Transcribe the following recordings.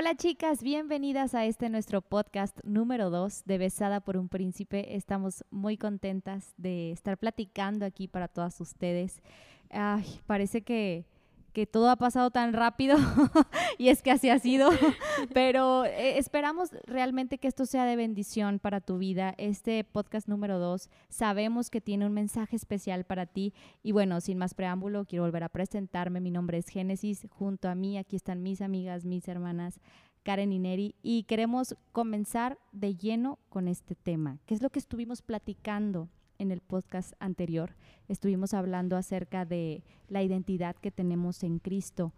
Hola chicas, bienvenidas a este nuestro podcast número 2 de Besada por un Príncipe. Estamos muy contentas de estar platicando aquí para todas ustedes. Ay, parece que que todo ha pasado tan rápido y es que así ha sido, pero eh, esperamos realmente que esto sea de bendición para tu vida. Este podcast número dos sabemos que tiene un mensaje especial para ti y bueno, sin más preámbulo, quiero volver a presentarme. Mi nombre es Génesis, junto a mí aquí están mis amigas, mis hermanas. Karen y Neri, y queremos comenzar de lleno con este tema, que es lo que estuvimos platicando en el podcast anterior estuvimos hablando acerca de la identidad que tenemos en Cristo.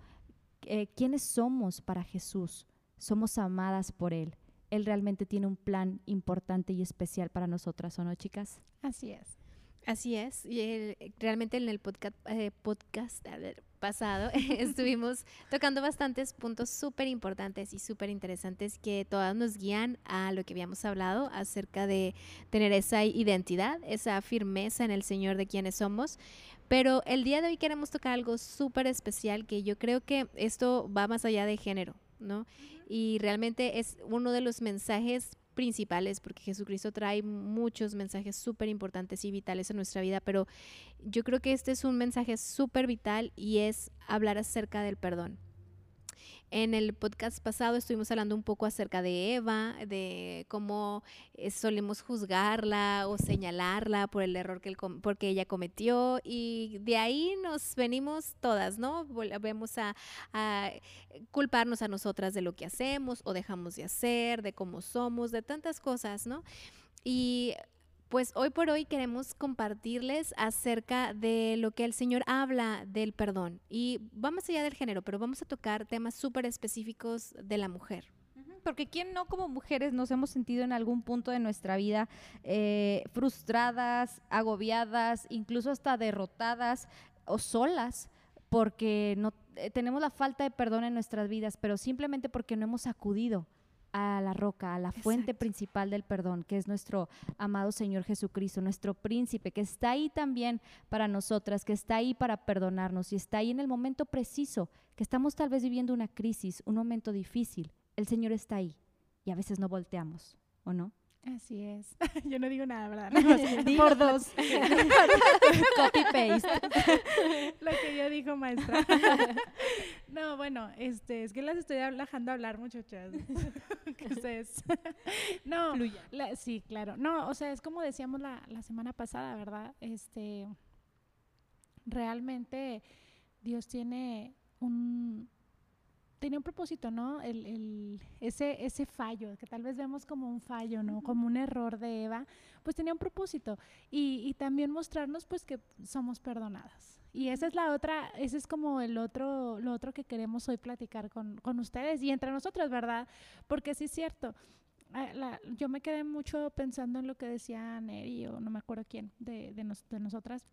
Eh, ¿Quiénes somos para Jesús? Somos amadas por Él. Él realmente tiene un plan importante y especial para nosotras, ¿o no, chicas? Así es. Así es, y realmente en el podcast, eh, podcast pasado estuvimos tocando bastantes puntos súper importantes y súper interesantes que todas nos guían a lo que habíamos hablado acerca de tener esa identidad, esa firmeza en el Señor de quienes somos. Pero el día de hoy queremos tocar algo súper especial que yo creo que esto va más allá de género, ¿no? Y realmente es uno de los mensajes principales, porque Jesucristo trae muchos mensajes súper importantes y vitales en nuestra vida, pero yo creo que este es un mensaje súper vital y es hablar acerca del perdón. En el podcast pasado estuvimos hablando un poco acerca de Eva, de cómo eh, solemos juzgarla o señalarla por el error que, porque ella cometió y de ahí nos venimos todas, ¿no? Volvemos a, a culparnos a nosotras de lo que hacemos o dejamos de hacer, de cómo somos, de tantas cosas, ¿no? Y pues hoy por hoy queremos compartirles acerca de lo que el Señor habla del perdón. Y vamos allá del género, pero vamos a tocar temas súper específicos de la mujer. Porque quién no como mujeres nos hemos sentido en algún punto de nuestra vida eh, frustradas, agobiadas, incluso hasta derrotadas o solas porque no eh, tenemos la falta de perdón en nuestras vidas, pero simplemente porque no hemos acudido a la roca, a la fuente principal del perdón, que es nuestro amado Señor Jesucristo, nuestro príncipe, que está ahí también para nosotras, que está ahí para perdonarnos y está ahí en el momento preciso, que estamos tal vez viviendo una crisis, un momento difícil. El Señor está ahí y a veces no volteamos, ¿o no? Así es. Yo no digo nada, ¿verdad? Por dos. Copy paste. Lo que yo dijo, maestra. No, bueno, este, es que las estoy dejando hablar, muchachas. ¿Qué es No, sí, claro. No, o sea, es como decíamos la, la semana pasada, ¿verdad? Este, realmente Dios tiene un, tenía un propósito, ¿no? El, el, ese, ese fallo, que tal vez vemos como un fallo, ¿no? Como un error de Eva, pues tenía un propósito. Y, y también mostrarnos, pues, que somos perdonadas. Y esa es la otra, ese es como el otro, lo otro que queremos hoy platicar con, con ustedes y entre nosotros, ¿verdad? Porque sí es cierto. Ah, la, yo me quedé mucho pensando en lo que decía Neri o no me acuerdo quién de, de, nos, de nosotras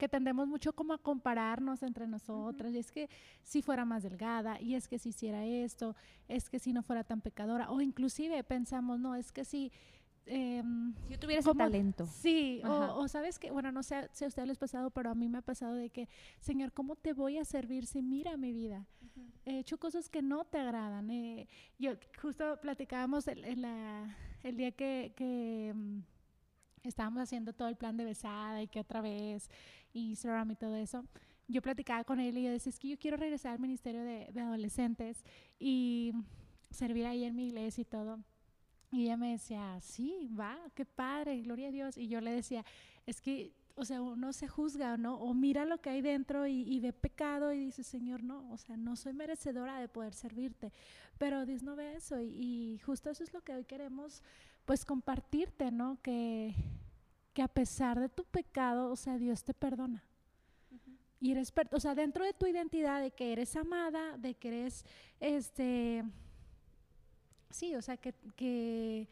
que tendemos mucho como a compararnos entre nosotras, y es que si fuera más delgada, y es que si hiciera esto, es que si no fuera tan pecadora, o inclusive pensamos, no, es que si... Eh, si yo tuviera ese talento. Sí, o, sabes que, bueno, no sé si a ustedes les ha pasado, pero a mí me ha pasado de que, Señor, ¿cómo te voy a servir si mira mi vida? He hecho cosas que no te agradan. Eh, yo justo platicábamos el, el día que, que mm, estábamos haciendo todo el plan de besada y que otra vez Instagram y todo eso, yo platicaba con él y yo decía, es que yo quiero regresar al ministerio de, adolescentes y servir ahí en mi iglesia y todo. Y ella me decía, sí, va, qué padre, gloria a Dios. Y yo le decía, es que, o sea, uno se juzga, ¿no? O mira lo que hay dentro y, ve pecado y dice, Señor, no, o sea, no soy merecedora de poder servirte. Pero Dios no ve eso y, y justo eso es lo que hoy queremos, pues, compartirte, ¿no? Que, que a pesar de tu pecado, o sea, Dios te perdona. Y eres, o sea, dentro de tu identidad de que eres amada, de que eres, este, sí, o sea, que... que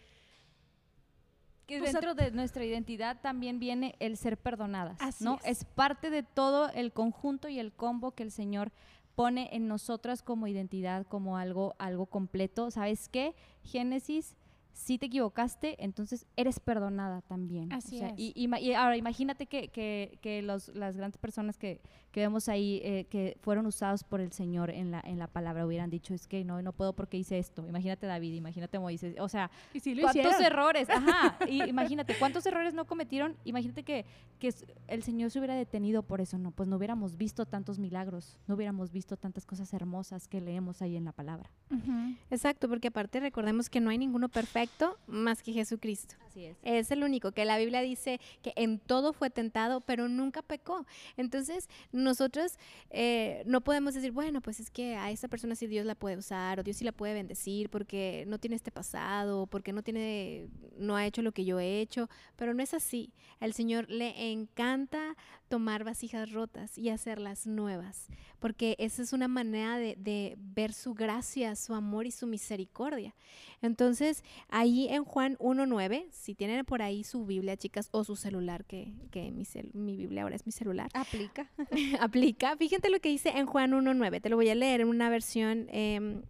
que dentro de nuestra identidad también viene el ser perdonadas, ¿no? Es. es. parte de todo el conjunto y el combo que el Señor pone en nosotras como identidad, como algo, algo completo. ¿Sabes qué? Génesis si te equivocaste, entonces eres perdonada también. Así es. Y, ahora imagínate que, que, que los, las grandes personas que, que vemos ahí eh, que fueron usados por el Señor en la, en la palabra, hubieran dicho, es que no, no puedo porque hice esto. Imagínate David, imagínate Moisés, o sea, Y lo ¿cuántos hicieron. errores? Ajá, y imagínate, ¿cuántos errores no cometieron? Imagínate que, que el Señor se hubiera detenido por eso, no, pues no hubiéramos visto tantos milagros, no hubiéramos visto tantas cosas hermosas que leemos ahí en la palabra. Ujú. Exacto, porque aparte recordemos que no hay ninguno perfecto más que Jesucristo. Así es. Es el único que la Biblia dice que en todo fue tentado, pero nunca pecó. Entonces, nosotros eh, no podemos decir, bueno, pues es que a esa persona sí Dios la puede usar o Dios sí la puede bendecir porque no tiene este pasado, porque no tiene, no ha hecho lo que yo he hecho, pero no es así. Al Señor le encanta tomar vasijas rotas y hacerlas nuevas, porque esa es una manera de, de ver su gracia, su amor y su misericordia. Entonces, ahí en Juan 1.9, si tienen por ahí su Biblia, chicas, o su celular, que, que mi, cel- mi Biblia ahora es mi celular, Aplica. aplica. Fíjate lo que dice en Juan 1.9, te lo voy a leer en una versión... de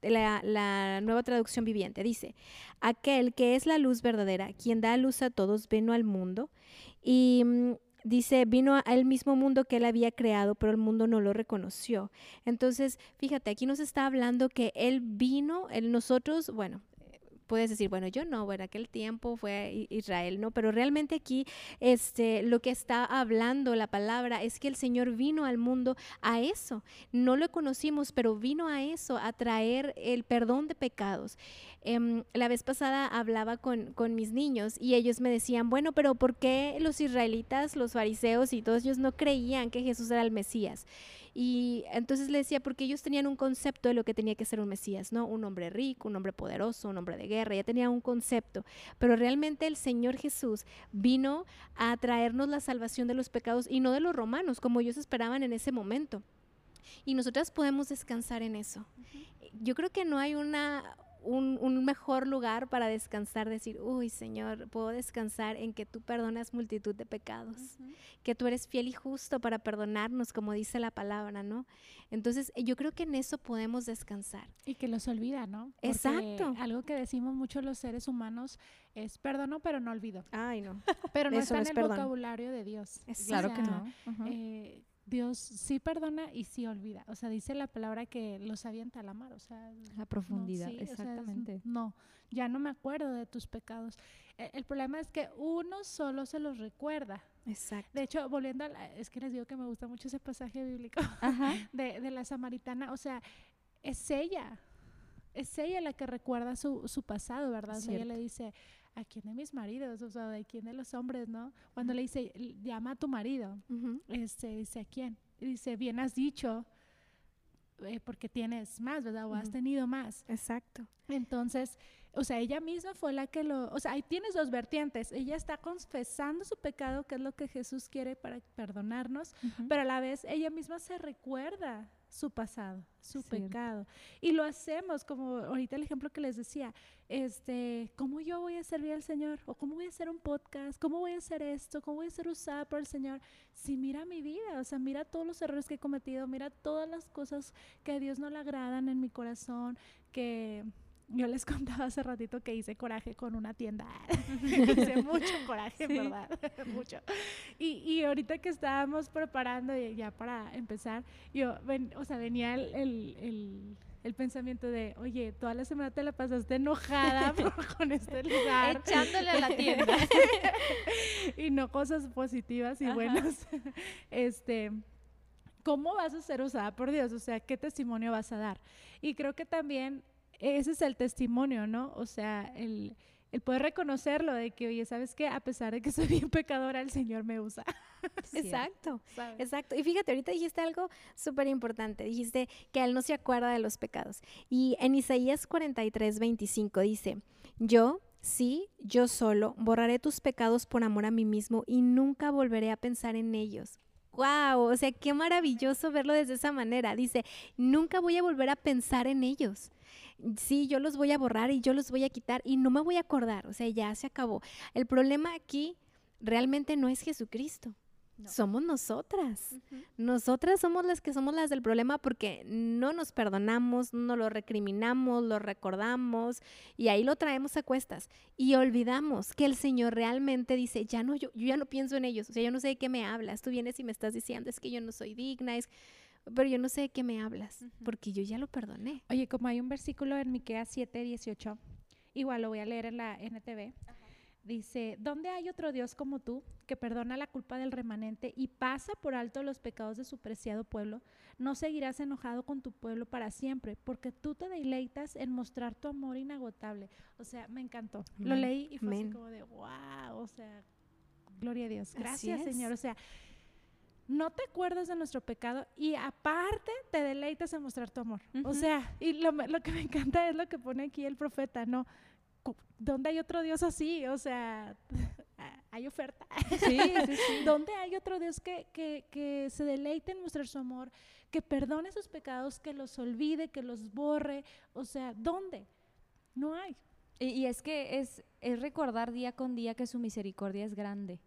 la, la nueva traducción viviente dice, aquel que es la luz verdadera, quien da luz a todos, vino al mundo y mm, dice, vino al mismo mundo que él había creado, pero el mundo no lo reconoció. Entonces, fíjate, aquí nos está hablando que él vino, él nosotros, bueno, puedes decir, bueno, yo no, en aquel tiempo fue Israel, ¿no? Pero realmente aquí este, lo que está hablando la palabra es que el Señor vino al mundo a eso. No lo conocimos, pero vino a eso, a traer el perdón de pecados. Em, la vez pasada hablaba con, con mis niños y ellos me decían, bueno, pero ¿por qué los israelitas, los fariseos y todos ellos no creían que Jesús era el Mesías? Y entonces le decía, porque ellos tenían un concepto de lo que tenía que ser un Mesías, ¿no? Un hombre rico, un hombre poderoso, un hombre de guerra, ya tenían un concepto. Pero realmente el Señor Jesús vino a traernos la salvación de los pecados y no de los romanos, como ellos esperaban en ese momento. Y nosotras podemos descansar en eso. Yo creo que no hay una, un, un mejor lugar para descansar, decir, uy Señor, puedo descansar en que tú perdonas multitud de pecados, que tú eres fiel y justo para perdonarnos, como dice la palabra, ¿no? Entonces, yo creo que en eso podemos descansar. Y que los olvida, ¿no? Porque Exacto. Algo que decimos mucho los seres humanos es perdono, pero no olvido. Ay, no. Pero no Eso está no en es el perdón. vocabulario de Dios. Claro O que no. Eh, Dios sí perdona y sí olvida. O sea, dice la palabra que los avienta a la mar. O sea, La no, profundidad, sí, o sea, es- exactamente. no, ya no me acuerdo de tus pecados. Eh, el problema es que uno solo se los recuerda. Exacto. De hecho, volviendo a la, es que les digo que me gusta mucho ese pasaje bíblico Ajá. de, de la samaritana. O sea, es ella. Es ella la que recuerda su, su pasado, ¿verdad? O sea, ella le dice, ¿a quién de mis maridos? O sea, ¿de quién de los hombres, no? Cuando le dice, llama a tu marido, Ujú. este, dice, ¿a quién? Y dice, bien has dicho, eh, porque tienes más, ¿verdad? O has Ujú. tenido más. Exacto. Entonces, o sea, ella misma fue la que lo, o sea, ahí tienes dos vertientes. Ella está confesando su pecado, que es lo que Jesús quiere para perdonarnos, Ujú. pero a la vez ella misma se recuerda su pasado, su Cierto. pecado. Y lo hacemos, como ahorita el ejemplo que les decía, este, ¿cómo yo voy a servir al Señor? ¿O cómo voy a hacer un podcast? ¿Cómo voy a hacer esto? ¿Cómo voy a ser usada por el Señor? Si mira mi vida, o sea, mira todos los errores que he cometido, mira todas las cosas que a Dios no le agradan en mi corazón, que yo les contaba hace ratito que hice coraje con una tienda. hice mucho coraje, Sí. ¿verdad? mucho. Y, y ahorita que estábamos preparando ya para empezar, yo, ven- o sea, venía el, el, el- el pensamiento de, oye, toda la semana te la pasaste enojada por- con este lugar Echándole a la tienda. y no cosas positivas y Ajá. buenas. Este, ¿cómo vas a ser usada por Dios? O sea, ¿qué testimonio vas a dar? Y creo que también ese es el testimonio, ¿no? O sea, el, el poder reconocerlo de que, oye, ¿sabes qué? A pesar de que soy bien pecadora, el Señor me usa. Exacto. ¿sabes? Exacto. Y fíjate, ahorita dijiste algo súper importante. Dijiste que él no se acuerda de los pecados. Y en Isaías 43, 25 dice, yo, sí, yo solo, borraré tus pecados por amor a mí mismo y nunca volveré a pensar en ellos. ¡Wow! O sea, qué maravilloso verlo desde esa manera. Dice, nunca voy a volver a pensar en ellos. Sí, yo los voy a borrar y yo los voy a quitar y no me voy a acordar. O sea, ya se acabó. El problema aquí realmente no es Jesucristo. Somos nosotras. Nosotras somos las que somos las del problema porque no nos perdonamos, no lo recriminamos, lo recordamos y ahí lo traemos a cuestas. Y olvidamos que el Señor realmente dice, ya no, yo, yo ya no pienso en ellos, o sea, yo no sé de qué me hablas. Tú vienes y me estás diciendo, es que yo no soy digna, es pero yo no sé de qué me hablas, porque yo ya lo perdoné. Oye, como hay un versículo en Miqueas 7, 18, igual lo voy a leer en la NTV. Dice, ¿dónde hay otro Dios como tú que perdona la culpa del remanente y pasa por alto los pecados de su preciado pueblo? No seguirás enojado con tu pueblo para siempre, porque tú te deleitas en mostrar tu amor inagotable. O sea, me encantó. Lo leí y fue así como de, wow, o sea, gloria a Dios. Gracias, Señor. O sea, no te acuerdas de nuestro pecado y aparte te deleitas en mostrar tu amor. O sea, y lo, lo, que me encanta es lo que pone aquí el profeta, ¿no? ¿Dónde hay otro Dios así? O sea, hay oferta. Sí, sí, sí. ¿Dónde hay otro Dios que, que, que, se deleite en mostrar su amor, que perdone sus pecados, que los olvide, que los borre? O sea, ¿dónde? No hay. Y, y es que es, es recordar día con día que su misericordia es grande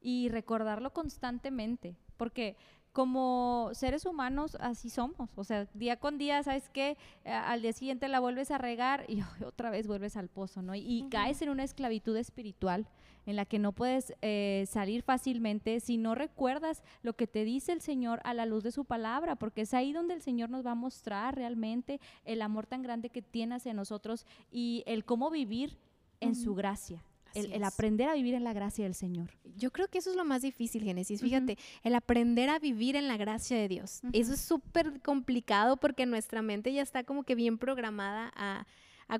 y recordarlo constantemente, porque como seres humanos así somos. O sea, día con día, ¿sabes qué? al día siguiente la vuelves a regar y otra vez vuelves al pozo, ¿no? Y, caes en una esclavitud espiritual en la que no puedes eh, salir fácilmente si no recuerdas lo que te dice el Señor a la luz de su palabra, porque es ahí donde el Señor nos va a mostrar realmente el amor tan grande que tiene hacia nosotros y el cómo vivir en su gracia el, aprender a vivir en la gracia del Señor. Yo creo que eso es lo más difícil, Génesis. Fíjate, el aprender a vivir en la gracia de Dios. Eso es súper complicado porque nuestra mente ya está como que bien programada a,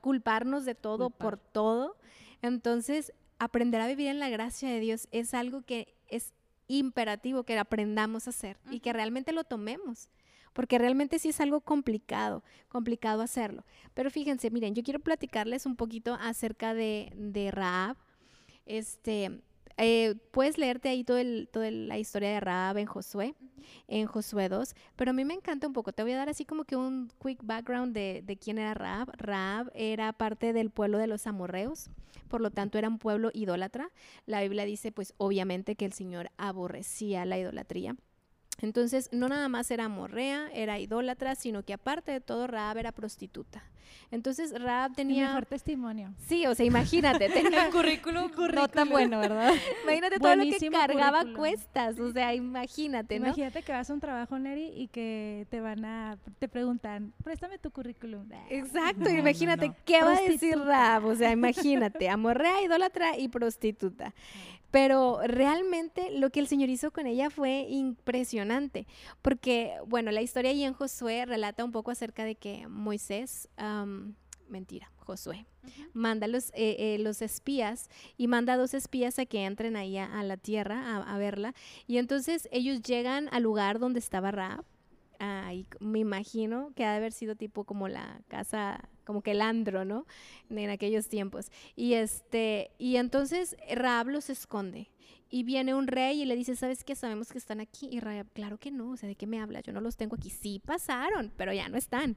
culparnos de todo por todo. Entonces, aprender a vivir en la gracia de Dios es algo que es imperativo que aprendamos a hacer y que realmente lo tomemos porque realmente sí es algo complicado, complicado hacerlo. Pero fíjense, miren, yo quiero platicarles un poquito acerca de, de Raab. Este, eh, puedes leerte ahí toda todo la historia de Raab en Josué, en Josué 2, pero a mí me encanta un poco. Te voy a dar así como que un quick background de, quién era Raab. Raab era parte del pueblo de los amorreos, por lo tanto era un pueblo idólatra. La Biblia dice pues obviamente que el Señor aborrecía la idolatría. Entonces, no nada más era morrea, era idólatra, sino que aparte de todo, Raab era prostituta. Entonces, Raab tenía... El mejor testimonio. Sí, o sea, imagínate, tenía un currículum, no tan bueno, ¿verdad? imagínate todo lo que cargaba cuestas, o sea, imagínate, ¿no? Imagínate que vas a un trabajo, Neri, y que te van a... te preguntan, préstame tu currículum. Exacto, imagínate, ¿qué va a decir Raab? O sea, imagínate, amorrea, idólatra y prostituta. Pero realmente lo que el Señor hizo con ella fue impresionante, porque, bueno, la historia ahí en Josué relata un poco acerca de que Moisés, mentira, Josué, manda los, eh, eh, los espías y manda a dos espías a que entren ahí a, la tierra a, verla. Y entonces ellos llegan al lugar donde estaba Raab. Ahí me imagino que ha de haber sido tipo como la casa como que el andro, ¿no? En aquellos tiempos. Y este, y entonces Raab los esconde. Y viene un rey y le dice, ¿sabes qué? Sabemos que están aquí. Y Raab, claro que no, o sea, ¿de qué me habla? Yo no los tengo aquí. Sí pasaron, pero ya no están.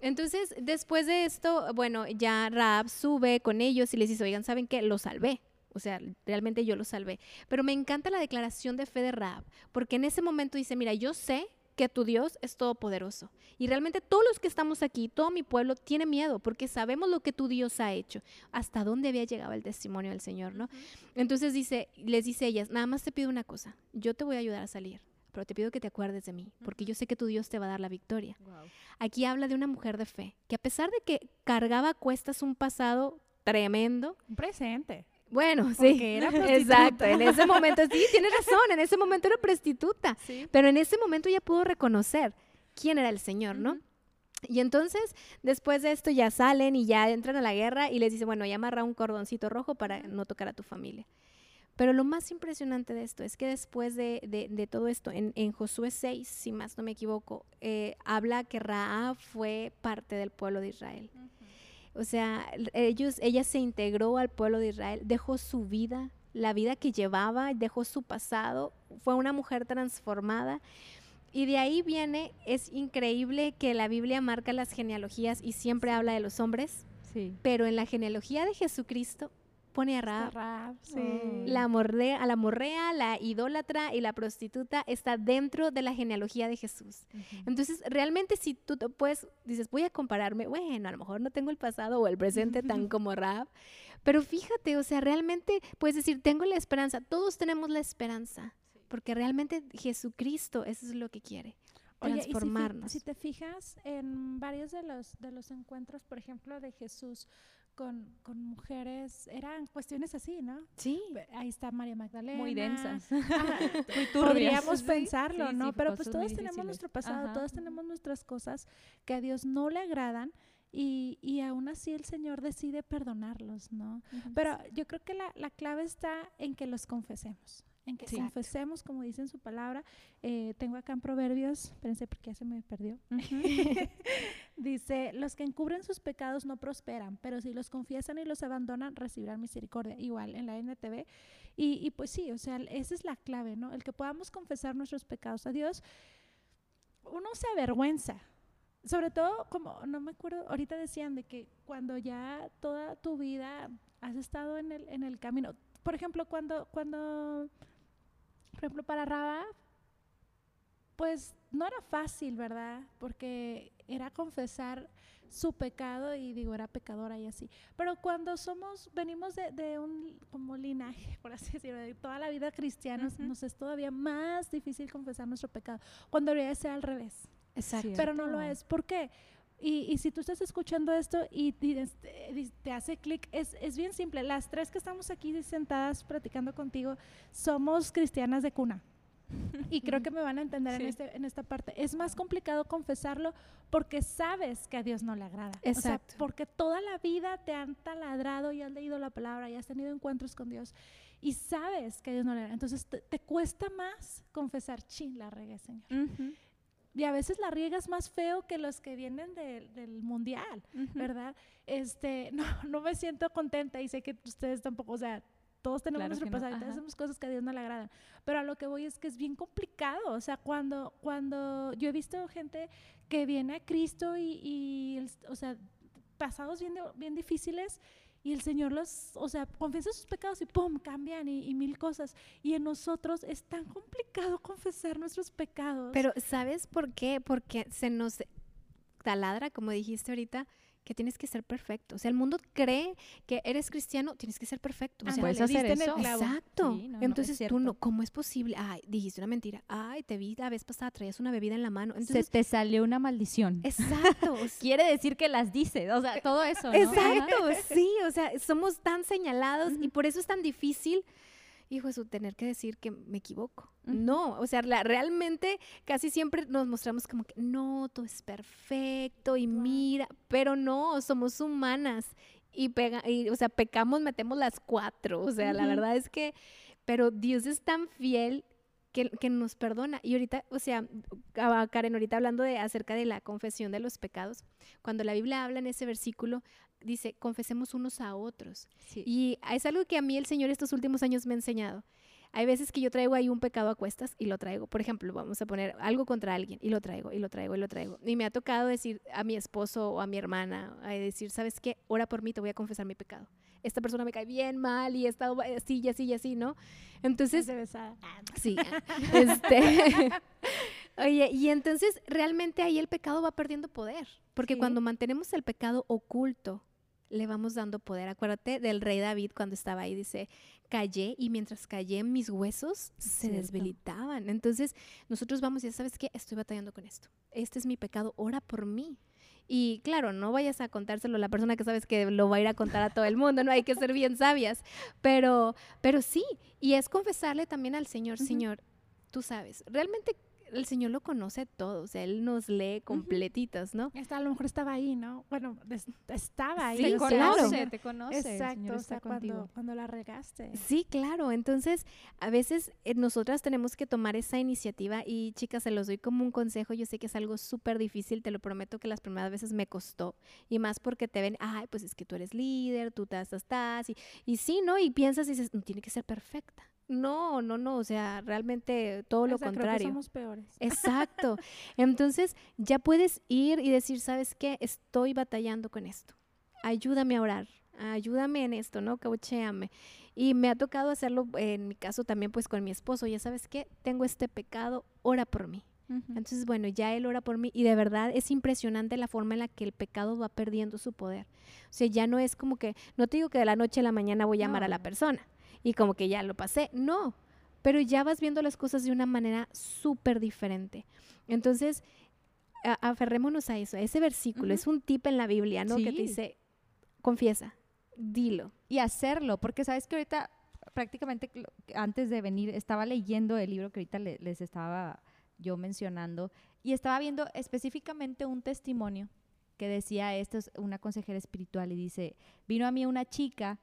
Entonces, después de esto, bueno, ya Raab sube con ellos y les dice, oigan, ¿saben qué? Los salvé. O sea, realmente yo los salvé. Pero me encanta la declaración de fe de Raab, porque en ese momento dice, mira, yo sé que tu Dios es todopoderoso. Y realmente todos los que estamos aquí, todo mi pueblo tiene miedo porque sabemos lo que tu Dios ha hecho, hasta dónde había llegado el testimonio del Señor, ¿no? Entonces dice, les dice ellas, nada más te pido una cosa, yo te voy a ayudar a salir, pero te pido que te acuerdes de mí, porque yo sé que tu Dios te va a dar la victoria. Aquí habla de una mujer de fe, que a pesar de que cargaba a cuestas un pasado tremendo, un presente. Bueno, sí. Era Exacto. En ese momento, sí, tienes razón. En ese momento era prostituta. Pero en ese momento ya pudo reconocer quién era el Señor, ¿no? Y entonces, después de esto, ya salen y ya entran a la guerra y les dice, bueno, ya amarra un cordoncito rojo para no tocar a tu familia. Pero lo más impresionante de esto es que después de, de, todo esto, en, en, Josué 6, si más no me equivoco, eh, habla que Raab fue parte del pueblo de Israel. O sea, ellos, ella se integró al pueblo de Israel, dejó su vida, la vida que llevaba, dejó su pasado, fue una mujer transformada. Y de ahí viene, es increíble que la Biblia marca las genealogías y siempre habla de los hombres, sí. pero en la genealogía de Jesucristo pone a Raab. Raab, sí. La morrea, a la morrea, la idólatra y la prostituta está dentro de la genealogía de Jesús. Entonces, realmente si tú te puedes, dices, voy a compararme, bueno, a lo mejor no tengo el pasado o el presente tan como Raab, pero fíjate, o sea, realmente puedes decir, tengo la esperanza, todos tenemos la esperanza, porque realmente Jesucristo, eso es lo que quiere, Oye, y si transformarnos. si, te fijas en varios de los, de los encuentros, por ejemplo, de Jesús con, con mujeres, eran cuestiones así, ¿no? Sí, Ahí está María Magdalena. Muy densas. Ah, Muy turbias. Podríamos Sí, pensarlo, sí, ¿no? sí, Pero pues todos tenemos difíciles. nuestro pasado, Ajá. todos tenemos nuestras cosas que a Dios no le agradan y, y aún así el Señor decide perdonarlos, ¿no? Pero yo creo que la, la clave está en que los confesemos. En que Sí. confesemos, como dice en su palabra. Eh, tengo acá en Proverbios, espérense porque ya se me perdió. Dice, los que encubren sus pecados no prosperan, pero si los confiesan y los abandonan, recibirán misericordia. Igual en la NTV. Y, y pues sí, o sea, esa es la clave, ¿no? El que podamos confesar nuestros pecados a Dios. Uno se avergüenza. Sobre todo, como no me acuerdo, ahorita decían de que cuando ya toda tu vida has estado en el, en el camino. Por ejemplo, cuando, cuando, por ejemplo, para Rabab, pues no era fácil, ¿verdad? Porque era confesar su pecado y digo, era pecadora y así. Pero cuando somos, venimos de, de un como linaje, por así decirlo, de toda la vida cristiana, nos es todavía más difícil confesar nuestro pecado, cuando debería ser al revés. exacto. Pero no lo es. ¿Por qué? Y, y si tú estás escuchando esto y, y este, y te hace clic, es, es bien simple. Las tres que estamos aquí sentadas platicando contigo somos cristianas de cuna. Y creo que me van a entender en, Sí. este, en esta parte. Es más complicado confesarlo porque sabes que a Dios no le agrada. O sea, Exacto. porque toda la vida te han taladrado y has leído la palabra y has tenido encuentros con Dios y sabes que a Dios no le agrada. Entonces te, te cuesta más confesar, chin, la regué, Señor. Ujú. Y a veces la riegas más feo que los que vienen del- del mundial. Ujú. ¿verdad? Este, no, no me siento contenta y sé que ustedes tampoco, o sea, todos tenemos Claro nuestro no, pasado todos ajá. hacemos cosas que a Dios no le agradan. Pero a lo que voy es que es bien complicado, o sea, cuando, cuando yo he visto gente que viene a Cristo y, y o sea, pasados bien, de- bien difíciles y el Señor los, o sea, confiesa sus pecados y ¡pum! cambian y, y mil cosas. Y en nosotros es tan complicado confesar nuestros pecados. Pero ¿sabes por qué? Porque se nos taladra, como dijiste ahorita, que tienes que ser perfecto. O sea, el mundo cree que eres cristiano, tienes que ser perfecto. O sea, Puedes Ándale, hacer diste en el eso. clavo. Exacto. Sí, no, Entonces tú no, ¿cómo es posible? Ay, dijiste una mentira. Ay, te vi la vez pasada, traías una bebida en la mano. Se te salió una maldición. exacto. Quiere decir que las dice, o sea, todo eso, ¿no? Exacto, Ajá. sí, o sea, somos tan señalados y por eso es tan difícil, hijo Jesús, tener que decir que me equivoco. No, o sea, la- realmente casi siempre nos mostramos como que no, todo es perfecto y mira, pero no, somos humanas y, pega, y, o sea, pecamos, metemos las cuatro, o sea, la verdad es que, pero Dios es tan fiel que, que nos perdona. Y ahorita, o sea, a- Karen, ahorita hablando de acerca de la confesión de los pecados, cuando la Biblia habla en ese versículo, dice, confesemos unos a otros. Sí. Y es algo que a mí el Señor estos últimos años me ha enseñado. Hay veces que yo traigo ahí un pecado a cuestas y lo traigo. Por ejemplo, vamos a poner algo contra alguien y lo traigo y lo traigo y lo traigo. Y me ha tocado decir a mi esposo o a mi hermana, a decir, ¿sabes qué? Ora por mí, te voy a confesar mi pecado. Esta persona me cae bien mal y he estado así y así y así, ¿no? Entonces, besada. Sí, este. Oye, y entonces realmente ahí el pecado va perdiendo poder, porque Sí. cuando mantenemos el pecado oculto, le vamos dando poder. Acuérdate del rey David cuando estaba ahí, dice, callé y mientras callé mis huesos se Cierto. desbilitaban. Entonces nosotros vamos y ya sabes qué, estoy batallando con esto. Este es mi pecado, ora por mí. Y claro, no vayas a contárselo a la persona que sabes que lo va a ir a contar a todo el mundo, no hay que ser bien sabias, pero, pero sí, y es confesarle también al Señor. Señor, tú sabes, realmente el Señor lo conoce todo, o sea, Él nos lee completitos, ¿no? Esta a lo mejor estaba ahí, ¿no? Bueno, estaba ahí. Sí, te o sea, claro. conoce, te conoce. el Exacto, Señor o está sea, contigo. cuando, cuando la regaste. Sí, claro. Entonces, a veces eh, nosotras tenemos que tomar esa iniciativa y chicas, se los doy como un consejo. Yo sé que es algo súper difícil, te lo prometo que las primeras veces me costó. Y más porque te ven, ay, pues es que tú eres líder, tú estás, estás. Y, y sí, ¿no? Y piensas y dices, no tiene que ser perfecta. No, no, no. O sea, realmente todo lo creo que contrario. somos peores. Exacto. Entonces ya puedes ir y decir, ¿sabes qué? Estoy batallando con esto. Ayúdame a orar. ayúdame en esto, ¿no? Cauchéame. Y me ha tocado hacerlo, en mi caso también, pues con mi esposo. Ya sabes qué, tengo este pecado, ora por mí. Entonces, bueno, ya él ora por mí y de verdad es impresionante la forma en la que el pecado va perdiendo su poder. O sea, ya no es como que, no te digo que de la noche a la mañana voy a amar a la persona y como que ya lo pasé, no, pero ya vas viendo las cosas de una manera súper diferente. Entonces, aferrémonos a eso, a ese versículo, es un tip en la Biblia, ¿no? Que te dice, confiesa, dilo. Y hacerlo, porque sabes que ahorita prácticamente antes de venir estaba leyendo el libro que ahorita les estaba yo mencionando y estaba viendo específicamente un testimonio que decía, esto es una consejera espiritual y dice, vino a mí una chica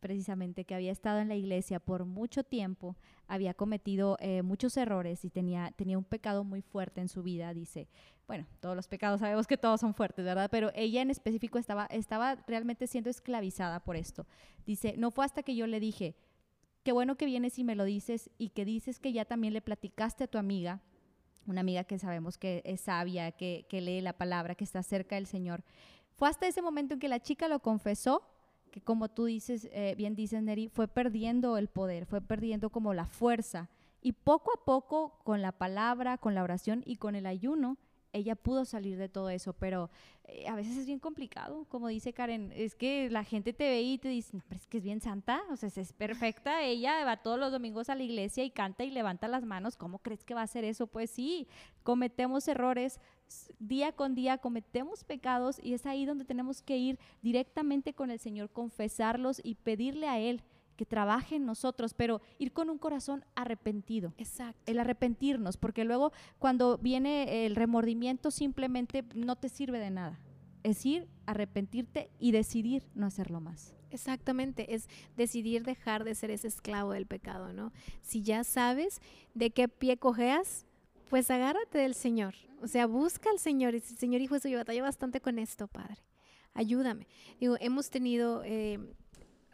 precisamente que había estado en la iglesia por mucho tiempo, había cometido eh, muchos errores y tenía, tenía un pecado muy fuerte en su vida, dice, bueno, todos los pecados sabemos que todos son fuertes, ¿verdad? Pero ella en específico estaba, estaba realmente siendo esclavizada por esto. Dice, no fue hasta que yo le dije, qué bueno que vienes y me lo dices y que dices que ya también le platicaste a tu amiga, una amiga que sabemos que es sabia, que, que lee la palabra, que está cerca del Señor. Fue hasta ese momento en que la chica lo confesó que como tú dices, eh, bien dices Neri, fue perdiendo el poder, fue perdiendo como la fuerza. Y poco a poco, con la palabra, con la oración y con el ayuno, ella pudo salir de todo eso, pero eh, a veces es bien complicado, como dice Karen, es que la gente te ve y te dice, no, pero es que es bien santa, o sea, es perfecta, ella va todos los domingos a la iglesia y canta y levanta las manos, ¿cómo crees que va a hacer eso? Pues sí, cometemos errores, día con día cometemos pecados y es ahí donde tenemos que ir directamente con el Señor, confesarlos y pedirle a Él que trabaje en nosotros, pero ir con un corazón arrepentido. Exacto. El arrepentirnos, porque luego cuando viene el remordimiento simplemente no te sirve de nada. Es ir, arrepentirte y decidir no hacerlo más. Exactamente, es decidir dejar de ser ese esclavo del pecado, ¿no? Si ya sabes de qué pie cojeas, pues agárrate del Señor. O sea, busca al Señor. Y Señor, hijo, eso yo batalla bastante con esto, Padre. Ayúdame. Digo, hemos tenido eh,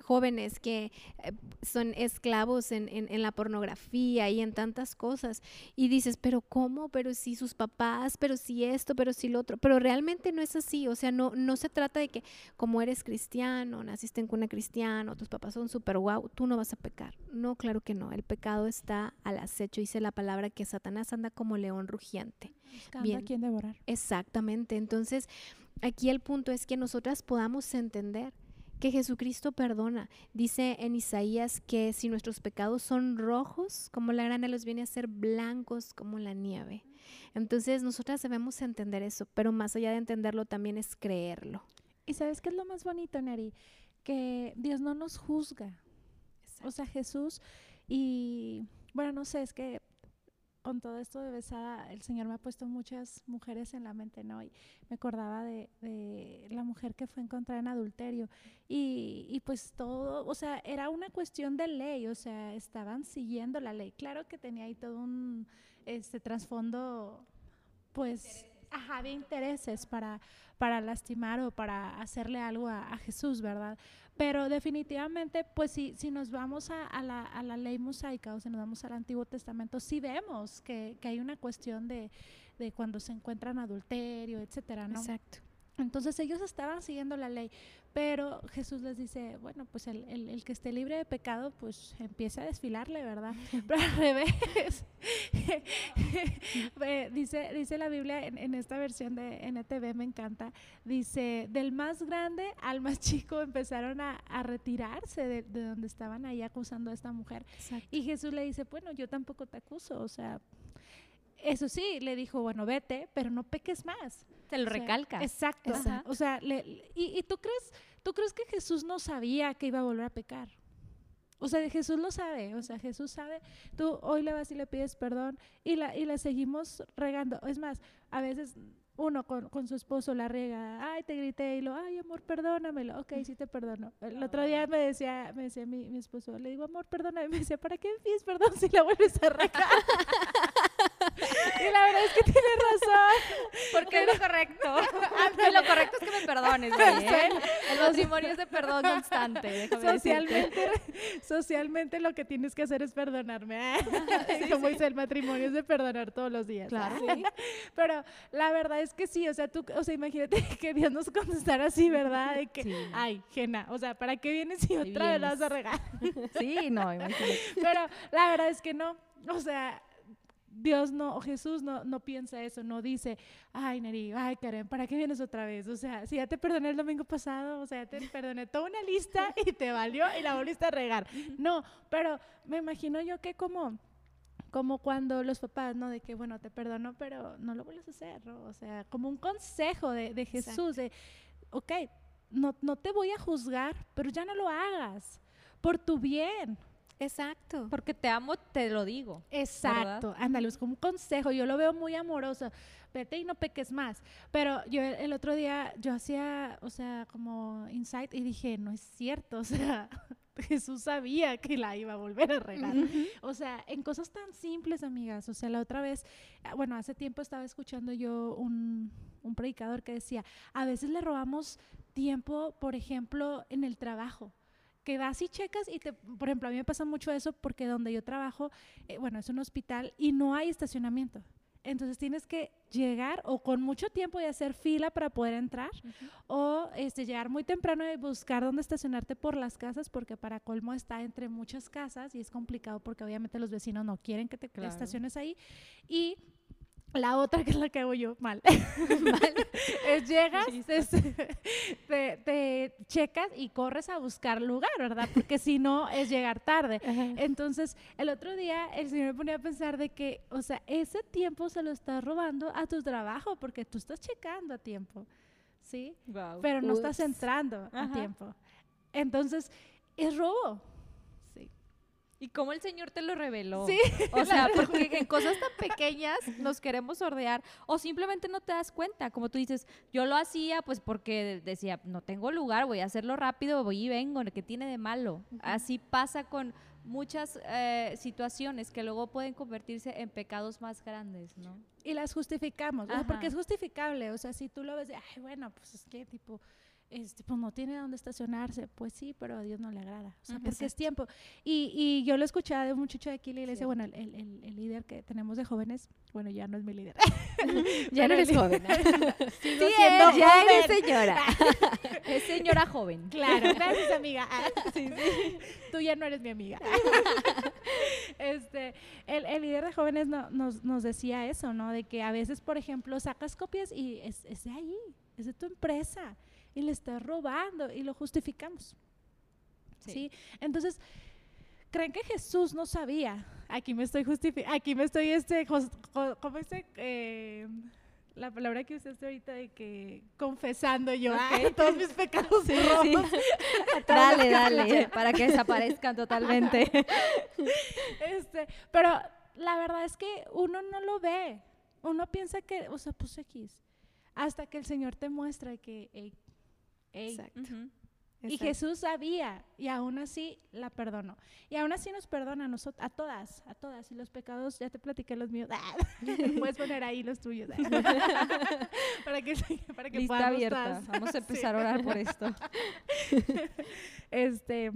jóvenes que eh, son esclavos en, en, la pornografía y en tantas cosas. Y dices, pero ¿cómo? Pero si sus papás, pero si esto, pero si lo otro. Pero realmente no es así. O sea, no, no se trata de que como eres cristiano, naciste en cuna cristiano, tus papás son súper guau, tú no vas a pecar. No, claro que no. El pecado está al acecho. Dice la palabra que Satanás anda como león rugiente. Bien. a quien devorar. Exactamente. Entonces, aquí el punto es que nosotras podamos entender que Jesucristo perdona. Dice en Isaías que si nuestros pecados son rojos, como la grana los viene a ser blancos como la nieve. Entonces nosotras debemos entender eso, pero más allá de entenderlo también es creerlo. Y sabes qué es lo más bonito, Neri, que Dios no nos juzga. O sea, Jesús y bueno, no sé, es que con todo esto de besada, el Señor me ha puesto muchas mujeres en la mente, ¿no? Y me acordaba de, la mujer que fue encontrada en adulterio. Y, y, pues todo, o sea, era una cuestión de ley, o sea, estaban siguiendo la ley. Claro que tenía ahí todo un este trasfondo, pues, ajá, de intereses para, para lastimar o para hacerle algo a Jesús, ¿verdad? Pero definitivamente, pues si, si nos vamos a, la, a, la, ley mosaica o si nos vamos al Antiguo Testamento, sí vemos que, que hay una cuestión de, de, cuando se encuentran adulterio, etcétera, ¿no? Exacto. Entonces ellos estaban siguiendo la ley, pero Jesús les dice, bueno, pues el, el, que esté libre de pecado, pues empieza a desfilarle, ¿verdad? Pero al revés, dice, dice la Biblia en, esta versión de NTV, me encanta, dice, del más grande al más chico empezaron a, a retirarse de, de, donde estaban ahí acusando a esta mujer. Y Jesús le dice, bueno, yo tampoco te acuso, o sea, eso sí, le dijo, bueno, vete, pero no peques más. Se lo recalca. Exacto. O sea, y, tú crees, tú crees que Jesús no sabía que iba a volver a pecar. O sea, Jesús lo sabe, o sea, Jesús sabe, tú hoy le vas y le pides perdón y la, y la seguimos regando. Es más, a veces uno con, con, su esposo la riega, ay, te grité y lo, ay, amor, perdónamelo, ok, sí te perdono. El otro día me decía, me decía mi, mi esposo, le digo, amor, perdóname, me decía, ¿para qué me pides perdón si la vuelves a regar? y la verdad es que tiene razón, Porque es lo correcto. Y lo correcto es que me perdones, güey, ¿eh? El matrimonio es de perdón constante. Socialmente, socialmente lo que tienes que hacer es perdonarme. Como dice el matrimonio es de perdonar todos los días. Claro. Pero la verdad es que sí, o sea, tú, o sea, imagínate que Dios nos contestara así, ¿verdad? De que, Sí. ay, Jena, o sea, ¿para qué vienes Ahí otra vez la vas a regar? Sí, no, imagínate. Pero la verdad es que no, o sea, Dios no, o Jesús no, no piensa eso, no dice, ay, Neri, ay, Karen, ¿para qué vienes otra vez? O sea, si ya te perdoné el domingo pasado, o sea, ya te perdoné toda una lista y te valió y la volviste a regar. No, pero me imagino yo que como como cuando los papás, ¿no? De que, bueno, te perdono, pero no lo vuelves a hacer, ¿no? O sea, como un consejo de, de Jesús, de, ok, no, no te voy a juzgar, pero ya no lo hagas, por tu bien. Exacto. Porque te amo, te lo digo. Exacto, ándale, es como un consejo, yo lo veo muy amoroso, vete y no peques más. Pero yo el otro día, yo hacía, o sea, como insight y dije, no es cierto, o sea, Jesús sabía que la iba a volver a regar. O sea, en cosas tan simples, amigas. O sea, la otra vez, ah, bueno, hace tiempo estaba escuchando yo un, un predicador que decía, a veces le robamos tiempo, por ejemplo, en el trabajo. Que vas y checas y te, por ejemplo, a mí me pasa mucho eso porque donde yo trabajo, eh, bueno, es un hospital y no hay estacionamiento. Entonces tienes que llegar o con mucho tiempo y hacer fila para poder entrar o este, llegar muy temprano y buscar dónde estacionarte por las casas porque para colmo está entre muchas casas y es complicado porque obviamente los vecinos no quieren que te Claro. estaciones ahí. Y la otra que es la que hago yo mal, es llegas, este, te, te checas y corres a buscar lugar, ¿verdad? Porque si no es llegar tarde. Entonces, el otro día el Señor me ponía a pensar de que, o sea, ese tiempo se lo estás robando a tu trabajo porque tú estás checando a tiempo, ¿sí? Wow. Pero no estás Ups. entrando a Ajá. tiempo. Entonces, es robo. ¿Y cómo el Señor te lo reveló? Sí, O sea, porque en cosas tan pequeñas nos queremos sordear o simplemente no te das cuenta. Como tú dices, yo lo hacía pues porque decía, no tengo lugar, voy a hacerlo rápido, voy y vengo, ¿qué tiene de malo? Así pasa con muchas eh, situaciones que luego pueden convertirse en pecados más grandes, ¿no? Y las justificamos, porque es justificable. O sea, si tú lo ves de, ay, bueno, pues es que tipo, este, pues no tiene dónde estacionarse. Pues sí, pero a Dios no le agrada. O sea, Ujú. porque es tiempo. Y, y yo lo escuchaba de un muchacho de aquí la iglesia, Sí. bueno, el, el- el- líder que tenemos de jóvenes, bueno, ya no es mi líder. Ya no eres joven. Sí, es, ya joven. eres señora. Es señora joven. Claro, gracias amiga. Sí, sí. Tú ya no eres mi amiga. Este, el, el líder de jóvenes no- nos, nos decía eso, ¿no? De que a veces, por ejemplo, sacas copias y es, es de ahí, es de tu empresa y le estás robando y lo justificamos. ¿sí? Entonces, ¿creen que Jesús no sabía? Aquí me estoy justificando, aquí me estoy, este, ¿cómo dice? Eh, la palabra que usaste ahorita de que confesando yo Ok. todos mis pecados robos. Dale, dale, para que desaparezcan totalmente. Este, pero la verdad es que uno no lo ve. Uno piensa que, o sea, pues X. Hasta que el Señor te muestra que, ey, ey. Exacto. Y exacto. Jesús sabía y aún así la perdonó. Y aún así nos perdona a nosotros, a todas, a todas. Y los pecados, ya te platiqué los míos. Puedes poner ahí los tuyos. para que, para que Lista abierta. todas. Vamos a empezar a orar por esto. Este,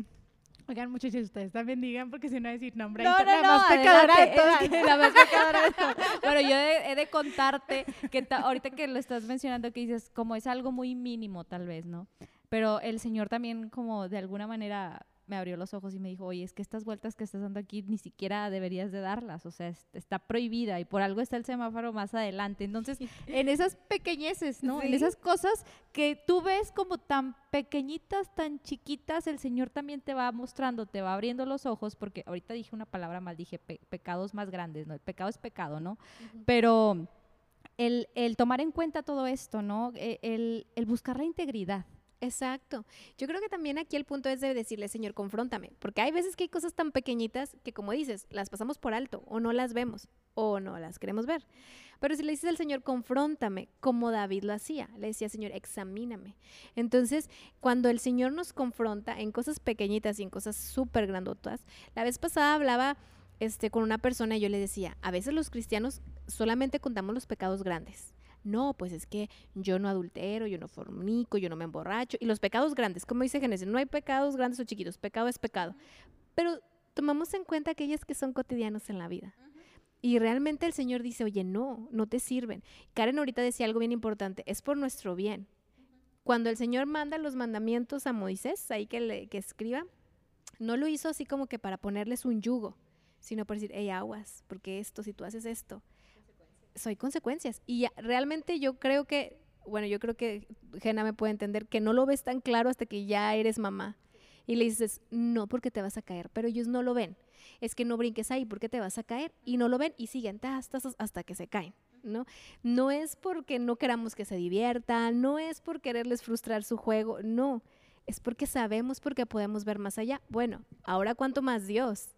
oigan, muchachos, ustedes también digan, porque si no decir nombre, No, no, la no, más pecadora de adelante. todas. La más pecadora de todas. Bueno, yo he, he de contarte que ta- ahorita que lo estás mencionando, que dices, como es algo muy mínimo tal vez, ¿no? Pero el Señor también como de alguna manera me abrió los ojos y me dijo, oye, es que estas vueltas que estás dando aquí ni siquiera deberías de darlas, o sea, es- está prohibida y por algo está el semáforo más adelante. Entonces, en esas pequeñeces, ¿no? En esas cosas que tú ves como tan pequeñitas, tan chiquitas, el Señor también te va mostrando, te va abriendo los ojos, porque ahorita dije una palabra mal, dije pe- pecados más grandes, ¿no? El pecado es pecado, ¿no? Pero el, el tomar en cuenta todo esto, ¿no? E- El, el buscar la integridad. Exacto. Yo creo que también aquí el punto es de decirle, Señor, confróntame, porque hay veces que hay cosas tan pequeñitas que, como dices, las pasamos por alto o no las vemos o no las queremos ver. Pero si le dices al Señor, confróntame, como David lo hacía, le decía, Señor, examíname. Entonces, cuando el Señor nos confronta en cosas pequeñitas y en cosas súper grandotas, la vez pasada hablaba este, con una persona y yo le decía, a veces los cristianos solamente contamos los pecados grandes. No, pues es que yo no adultero, yo no fornico, yo no me emborracho. Y los pecados grandes, como dice Génesis, no hay pecados grandes o chiquitos, pecado es pecado. Pero tomamos en cuenta aquellos que son cotidianos en la vida. Y realmente el Señor dice, oye, no, no te sirven. Karen ahorita decía algo bien importante, es por nuestro bien. Cuando el Señor manda los mandamientos a Moisés, ahí que, le, que escriba, no lo hizo así como que para ponerles un yugo, sino por decir, hey, aguas, porque esto, si tú haces esto, soy consecuencias. Y realmente yo creo que, bueno, yo creo que Jena me puede entender que no lo ves tan claro hasta que ya eres mamá. Y le dices, no, porque te vas a caer, pero ellos no lo ven. Es que no brinques ahí porque te vas a caer y no lo ven y siguen hasta que se caen. ¿no? No es porque no queramos que se diviertan, no es por quererles frustrar su juego, no, es porque sabemos porque podemos ver más allá. Bueno, ahora cuánto más Dios,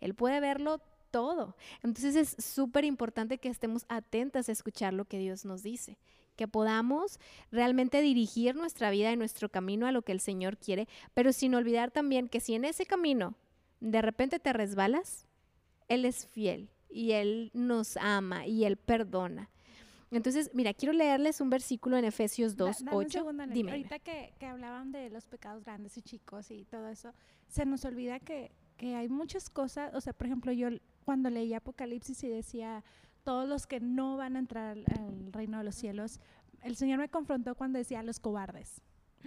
Él puede verlo todo. Entonces es súper importante que estemos atentas a escuchar lo que Dios nos dice, que podamos realmente dirigir nuestra vida y nuestro camino a lo que el Señor quiere, pero sin olvidar también que si en ese camino de repente te resbalas, Él es fiel y Él nos ama y Él perdona. Entonces, mira, quiero leerles un versículo en Efesios 2, 8. Dime. Ahorita que, que, hablaban de los pecados grandes y chicos y todo eso, se nos olvida que, que hay muchas cosas, o sea, por ejemplo, yo cuando leí Apocalipsis y decía, todos los que no van a entrar al reino de los cielos, el Señor me confrontó cuando decía los cobardes.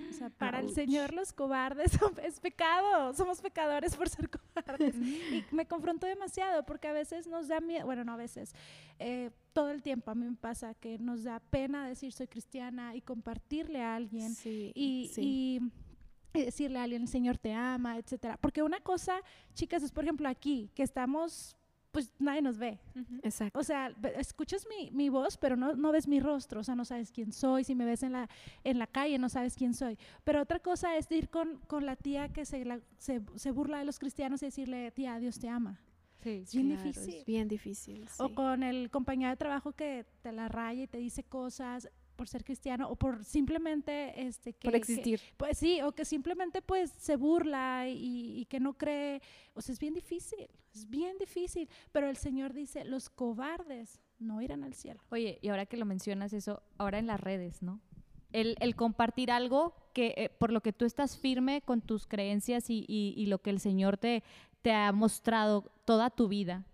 O sea, para el Señor los cobardes es pecado, somos pecadores por ser cobardes. Y me confrontó demasiado porque a veces nos da miedo, bueno, no a veces, eh, todo el tiempo a mí me pasa que nos da pena decir soy cristiana y compartirle a alguien y, y decirle a alguien el Señor te ama, etcétera. Porque una cosa, chicas, es por ejemplo aquí, que estamos pues nadie nos ve. Exacto. O sea, escuchas mi, mi voz, pero no, no, ves mi rostro, o sea, no sabes quién soy, si me ves en la, en la calle, no sabes quién soy. Pero otra cosa es ir con, con la tía que se, se, se, burla de los cristianos y decirle, tía, Dios te ama. Sí, es bien difícil. Es bien difícil. O con el compañero de trabajo que te la raya y te dice cosas por ser cristiano o por simplemente este que, por existir. pues sí o que simplemente pues se burla y, y, que no cree o sea es bien difícil es bien difícil pero el Señor dice los cobardes no irán al cielo oye y ahora que lo mencionas eso ahora en las redes no el, el compartir algo que eh, por lo que tú estás firme con tus creencias y, y, y lo que el Señor te, te ha mostrado toda tu vida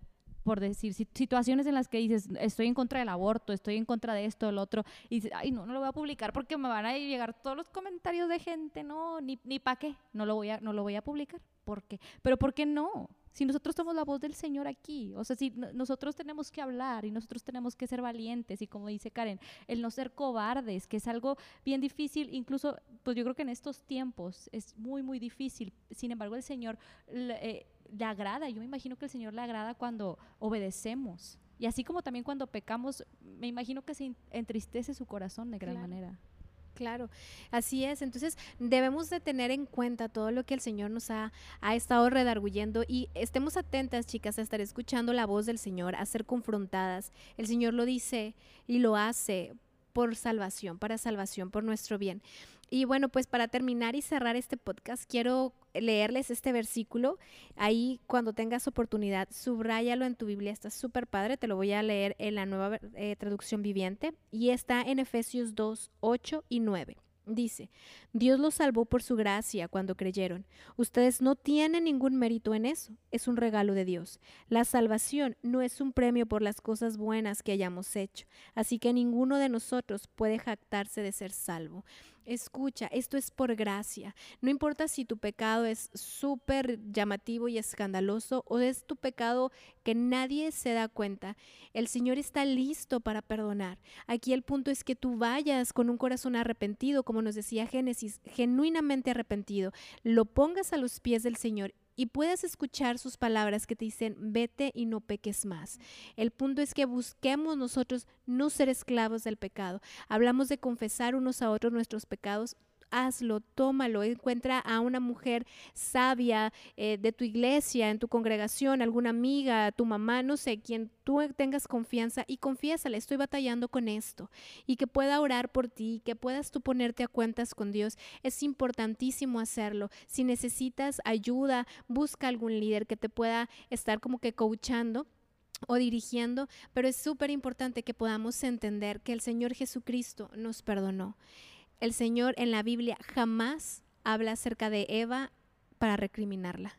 por decir, situaciones en las que dices, estoy en contra del aborto, estoy en contra de esto, del otro, y dices, ay, no, no lo voy a publicar porque me van a llegar todos los comentarios de gente, no, ni, ni para qué, no lo, voy a, no lo voy a publicar, ¿por qué? Pero ¿por qué no? Si nosotros somos la voz del Señor aquí, o sea, si nosotros tenemos que hablar y nosotros tenemos que ser valientes y como dice Karen, el no ser cobardes, que es algo bien difícil, incluso, pues yo creo que en estos tiempos es muy, muy difícil. Sin embargo, el Señor eh, le agrada, yo me imagino que el Señor le agrada cuando obedecemos. Y así como también cuando pecamos, me imagino que se entristece su corazón de gran manera. Claro, así es. Entonces debemos de tener en cuenta todo lo que el Señor nos ha, ha estado redarguyendo y estemos atentas, chicas, a estar escuchando la voz del Señor, a ser confrontadas. El Señor lo dice y lo hace por salvación, para salvación, por nuestro bien. Y bueno, pues para terminar y cerrar este podcast, quiero leerles este versículo. Ahí cuando tengas oportunidad, subráyalo en tu Biblia, está súper padre, te lo voy a leer en la nueva eh, traducción viviente y está en Efesios 2, 8 y 9. Dice, Dios los salvó por su gracia cuando creyeron. Ustedes no tienen ningún mérito en eso, es un regalo de Dios. La salvación no es un premio por las cosas buenas que hayamos hecho, así que ninguno de nosotros puede jactarse de ser salvo. Escucha, esto es por gracia. No importa si tu pecado es súper llamativo y escandaloso o es tu pecado que nadie se da cuenta. El Señor está listo para perdonar. Aquí el punto es que tú vayas con un corazón arrepentido, como nos decía Génesis, genuinamente arrepentido. Lo pongas a los pies del Señor y puedes escuchar sus palabras que te dicen, vete y no peques más. El punto es que busquemos nosotros no ser esclavos del pecado. Hablamos de confesar unos a otros nuestros pecados, hazlo, tómalo, encuentra a una mujer sabia eh, de tu iglesia, en tu congregación, alguna amiga, tu mamá, no sé, quien tú tengas confianza y confiésale, estoy batallando con esto y que pueda orar por ti, que puedas tú ponerte a cuentas con Dios. Es importantísimo hacerlo. Si necesitas ayuda, busca algún líder que te pueda estar como que coachando o dirigiendo, pero es súper importante que podamos entender que el Señor Jesucristo nos perdonó. El Señor en la Biblia jamás habla acerca de Eva para recriminarla,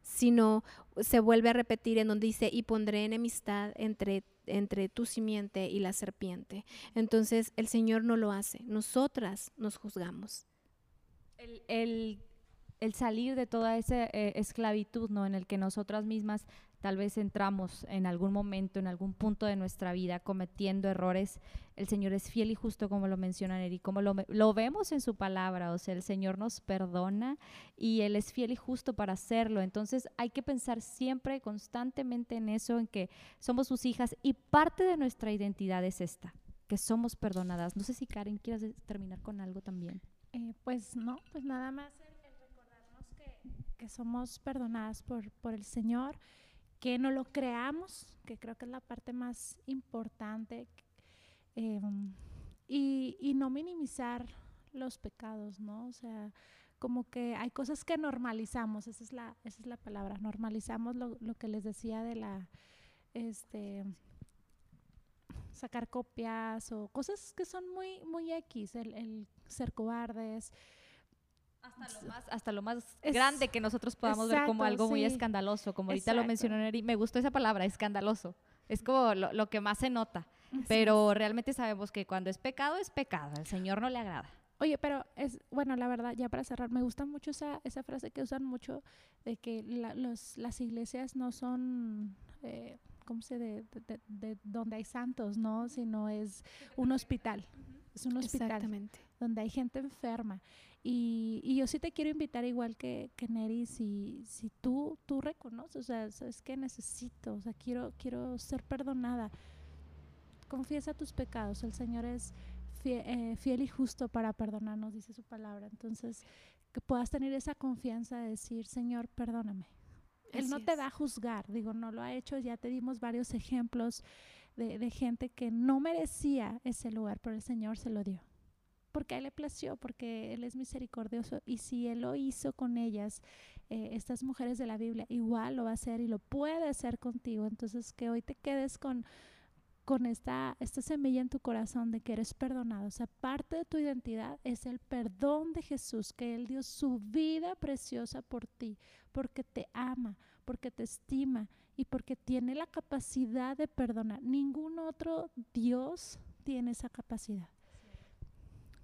sino se vuelve a repetir en donde dice, y pondré enemistad entre, entre tu simiente y la serpiente. Entonces el Señor no lo hace, nosotras nos juzgamos. El, el, salir de toda esa eh, esclavitud, ¿no? En el que nosotras mismas tal vez entramos en algún momento, en algún punto de nuestra vida cometiendo errores, el Señor es fiel y justo como lo menciona Neri, como lo, lo, vemos en su palabra, o sea, el Señor nos perdona y Él es fiel y justo para hacerlo. Entonces hay que pensar siempre, constantemente en eso, en que somos sus hijas y parte de nuestra identidad es esta, que somos perdonadas. No sé si Karen quieras terminar con algo también. Eh, pues no, pues nada más el, recordarnos que, que, somos perdonadas por, por el Señor que no lo creamos, que creo que es la parte más importante, em, y, no minimizar los pecados, ¿no? O sea, como que hay cosas que normalizamos, esa es la, esa es la palabra, normalizamos lo, lo que les decía de la, este, sacar copias o cosas que son muy, muy X, el, el ser cobardes, hasta lo más, hasta lo más grande que nosotros podamos ver como algo muy escandaloso, como ahorita lo mencionó Neri, me gustó esa palabra, escandaloso. Es como lo, que más se nota, pero realmente sabemos que cuando es pecado, es pecado, al Señor no le agrada. Oye, pero es, bueno, la verdad, ya para cerrar, me gusta mucho esa, esa frase que usan mucho de que los, las iglesias no son, eh, ¿cómo se de, de, donde hay santos, no? Sino es un hospital. Es un hospital donde hay gente enferma. Y, y, yo sí te quiero invitar, igual que, que Neri, si, si tú, tú reconoces, o sea, sabes que necesito, o sea, quiero, quiero ser perdonada. Confiesa tus pecados, el Señor es eh, fiel, y justo para perdonarnos, dice su palabra. Entonces, que puedas tener esa confianza de decir, Señor, perdóname. Él no te va a juzgar, digo, no lo ha hecho, ya te dimos varios ejemplos de, de gente que no merecía ese lugar, pero el Señor se lo dio porque a Él le plació, porque Él es misericordioso. Y si Él lo hizo con ellas, eh, estas mujeres de la Biblia, igual lo va a hacer y lo puede hacer contigo. Entonces, que hoy te quedes con, con esta, esta semilla en tu corazón de que eres perdonado. O sea, parte de tu identidad es el perdón de Jesús, que Él dio su vida preciosa por ti, porque te ama, porque te estima y porque tiene la capacidad de perdonar. Ningún otro Dios tiene esa capacidad.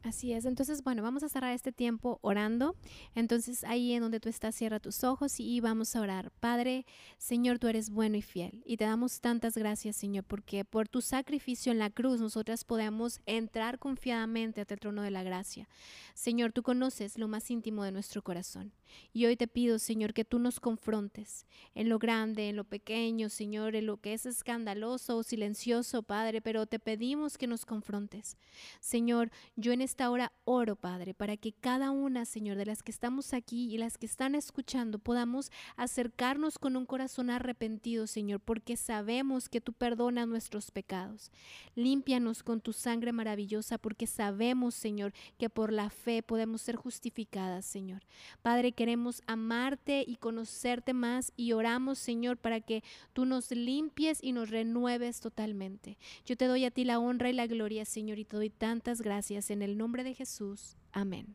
Así es, entonces bueno, vamos a cerrar este tiempo orando. Entonces ahí en donde tú estás, cierra tus ojos y vamos a orar. Padre, Señor, tú eres bueno y fiel y te damos tantas gracias, Señor, porque por tu sacrificio en la cruz nosotras podemos entrar confiadamente ante el trono de la gracia. Señor, tú conoces lo más íntimo de nuestro corazón. Y hoy te pido, Señor, que tú nos confrontes en lo grande, en lo pequeño, Señor, en lo que es escandaloso o silencioso, Padre, pero te pedimos que nos confrontes. Señor, yo en esta hora oro, Padre, para que cada una, Señor, de las que estamos aquí y las que están escuchando, podamos acercarnos con un corazón arrepentido, Señor, porque sabemos que tú perdonas nuestros pecados. Límpianos con tu sangre maravillosa, porque sabemos, Señor, que por la fe podemos ser justificadas, Señor. Padre, queremos amarte y conocerte más y oramos, Señor, para que tú nos limpies y nos renueves totalmente. Yo te doy a ti la honra y la gloria, Señor, y te doy tantas gracias en el nombre de Jesús. Amén.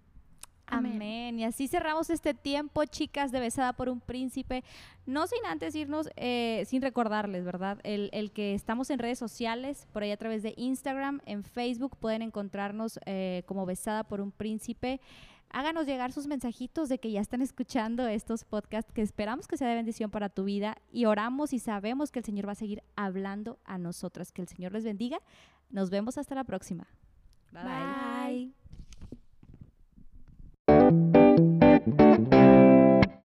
Amén. Y así cerramos este tiempo, chicas, de Besada por un Príncipe. No sin antes irnos, eh, sin recordarles, ¿verdad? El, el, que estamos en redes sociales, por ahí a través de Instagram, en Facebook, pueden encontrarnos eh, como Besada por un Príncipe háganos llegar sus mensajitos de que ya están escuchando estos podcasts que esperamos que sea de bendición para tu vida y oramos y sabemos que el Señor va a seguir hablando a nosotras. Que el Señor les bendiga. Nos vemos hasta la próxima. Bye. Bye.